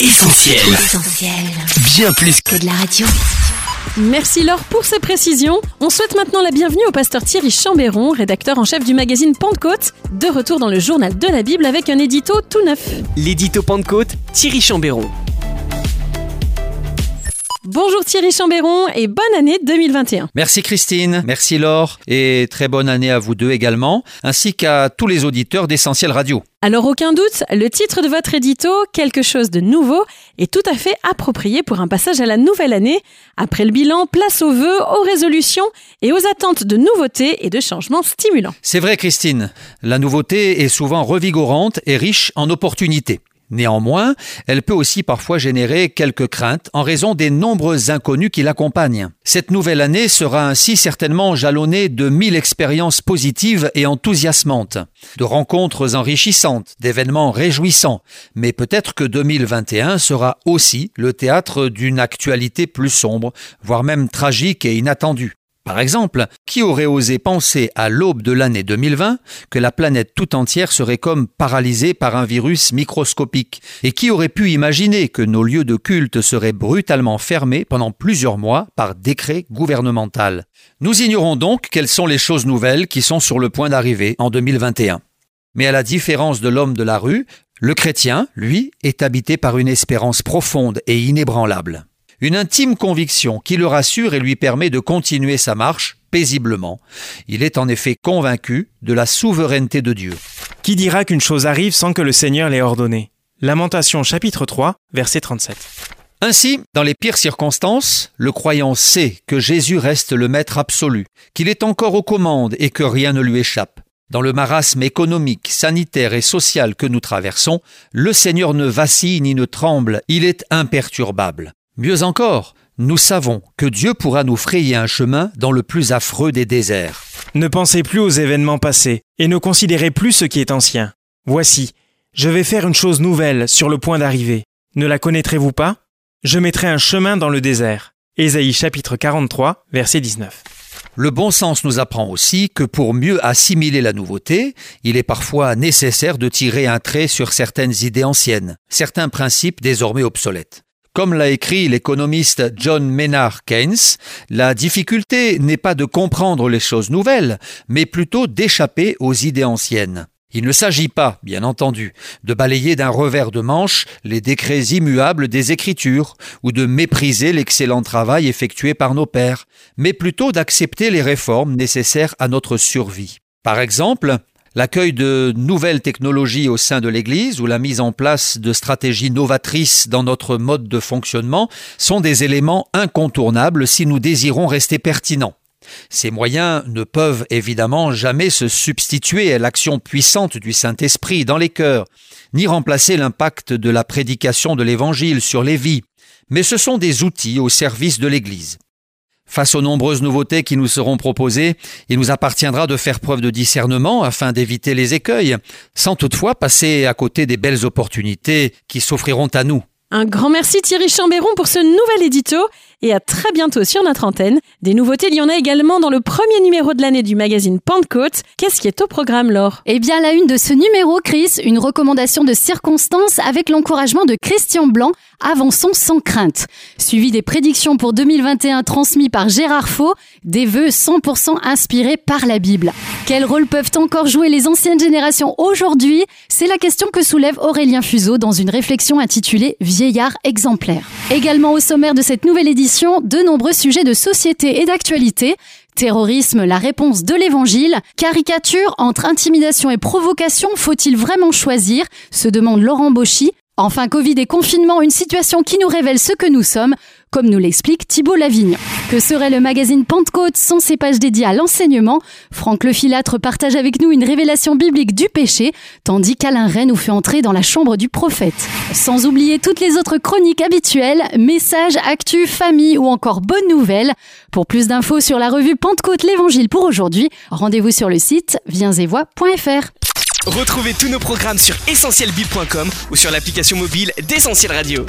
Essentiel. Bien plus que de la radio. Merci Laure pour ces précisions. On souhaite maintenant la bienvenue au pasteur Thierry Chambéron, rédacteur en chef du magazine Pentecôte, de retour dans le journal de la Bible avec un édito tout neuf. L'édito Pentecôte, Thierry Chambéron. Bonjour Thierry Chambéron et bonne année 2021. Merci Christine, merci Laure et très bonne année à vous deux également, ainsi qu'à tous les auditeurs d'Essentiel Radio. Alors aucun doute, le titre de votre édito, Quelque chose de nouveau, est tout à fait approprié pour un passage à la nouvelle année. Après le bilan, place aux vœux, aux résolutions et aux attentes de nouveautés et de changements stimulants. C'est vrai Christine, la nouveauté est souvent revigorante et riche en opportunités. Néanmoins, elle peut aussi parfois générer quelques craintes en raison des nombreux inconnus qui l'accompagnent. Cette nouvelle année sera ainsi certainement jalonnée de mille expériences positives et enthousiasmantes, de rencontres enrichissantes, d'événements réjouissants, mais peut-être que 2021 sera aussi le théâtre d'une actualité plus sombre, voire même tragique et inattendue. Par exemple, qui aurait osé penser à l'aube de l'année 2020 que la planète tout entière serait comme paralysée par un virus microscopique? Et qui aurait pu imaginer que nos lieux de culte seraient brutalement fermés pendant plusieurs mois par décret gouvernemental? Nous ignorons donc quelles sont les choses nouvelles qui sont sur le point d'arriver en 2021. Mais à la différence de l'homme de la rue, le chrétien, lui, est habité par une espérance profonde et inébranlable une intime conviction qui le rassure et lui permet de continuer sa marche paisiblement. Il est en effet convaincu de la souveraineté de Dieu. Qui dira qu'une chose arrive sans que le Seigneur l'ait ordonnée Lamentation chapitre 3, verset 37. Ainsi, dans les pires circonstances, le croyant sait que Jésus reste le maître absolu, qu'il est encore aux commandes et que rien ne lui échappe. Dans le marasme économique, sanitaire et social que nous traversons, le Seigneur ne vacille ni ne tremble, il est imperturbable. Mieux encore, nous savons que Dieu pourra nous frayer un chemin dans le plus affreux des déserts. Ne pensez plus aux événements passés et ne considérez plus ce qui est ancien. Voici, je vais faire une chose nouvelle sur le point d'arriver. Ne la connaîtrez-vous pas? Je mettrai un chemin dans le désert. Ésaïe chapitre 43, verset 19. Le bon sens nous apprend aussi que pour mieux assimiler la nouveauté, il est parfois nécessaire de tirer un trait sur certaines idées anciennes, certains principes désormais obsolètes. Comme l'a écrit l'économiste John Maynard Keynes, la difficulté n'est pas de comprendre les choses nouvelles, mais plutôt d'échapper aux idées anciennes. Il ne s'agit pas, bien entendu, de balayer d'un revers de manche les décrets immuables des Écritures ou de mépriser l'excellent travail effectué par nos pères, mais plutôt d'accepter les réformes nécessaires à notre survie. Par exemple, L'accueil de nouvelles technologies au sein de l'Église ou la mise en place de stratégies novatrices dans notre mode de fonctionnement sont des éléments incontournables si nous désirons rester pertinents. Ces moyens ne peuvent évidemment jamais se substituer à l'action puissante du Saint-Esprit dans les cœurs, ni remplacer l'impact de la prédication de l'Évangile sur les vies, mais ce sont des outils au service de l'Église. Face aux nombreuses nouveautés qui nous seront proposées, il nous appartiendra de faire preuve de discernement afin d'éviter les écueils, sans toutefois passer à côté des belles opportunités qui s'offriront à nous. Un grand merci Thierry Chambéron pour ce nouvel édito et à très bientôt sur notre antenne. Des nouveautés, il y en a également dans le premier numéro de l'année du magazine Pentecôte. Qu'est-ce qui est au programme, Laure? Eh bien, la une de ce numéro, Chris, une recommandation de circonstance avec l'encouragement de Christian Blanc, avançons sans crainte. Suivi des prédictions pour 2021 transmis par Gérard Faux, des vœux 100% inspirés par la Bible. Quel rôle peuvent encore jouer les anciennes générations aujourd'hui? C'est la question que soulève Aurélien Fuseau dans une réflexion intitulée Vieillard exemplaire. Également au sommaire de cette nouvelle édition, de nombreux sujets de société et d'actualité. Terrorisme, la réponse de l'évangile. Caricature entre intimidation et provocation, faut-il vraiment choisir? Se demande Laurent Bauchy. Enfin, Covid et confinement, une situation qui nous révèle ce que nous sommes, comme nous l'explique Thibault Lavigne. Que serait le magazine Pentecôte sans ses pages dédiées à l'enseignement? Franck Lefilâtre partage avec nous une révélation biblique du péché, tandis qu'Alain Ray nous fait entrer dans la chambre du prophète. Sans oublier toutes les autres chroniques habituelles, messages, actus, famille ou encore bonnes nouvelles. Pour plus d'infos sur la revue Pentecôte l'Évangile pour aujourd'hui, rendez-vous sur le site viensetvoix.fr. Retrouvez tous nos programmes sur essentielbib.com ou sur l'application mobile d'Essentiel Radio.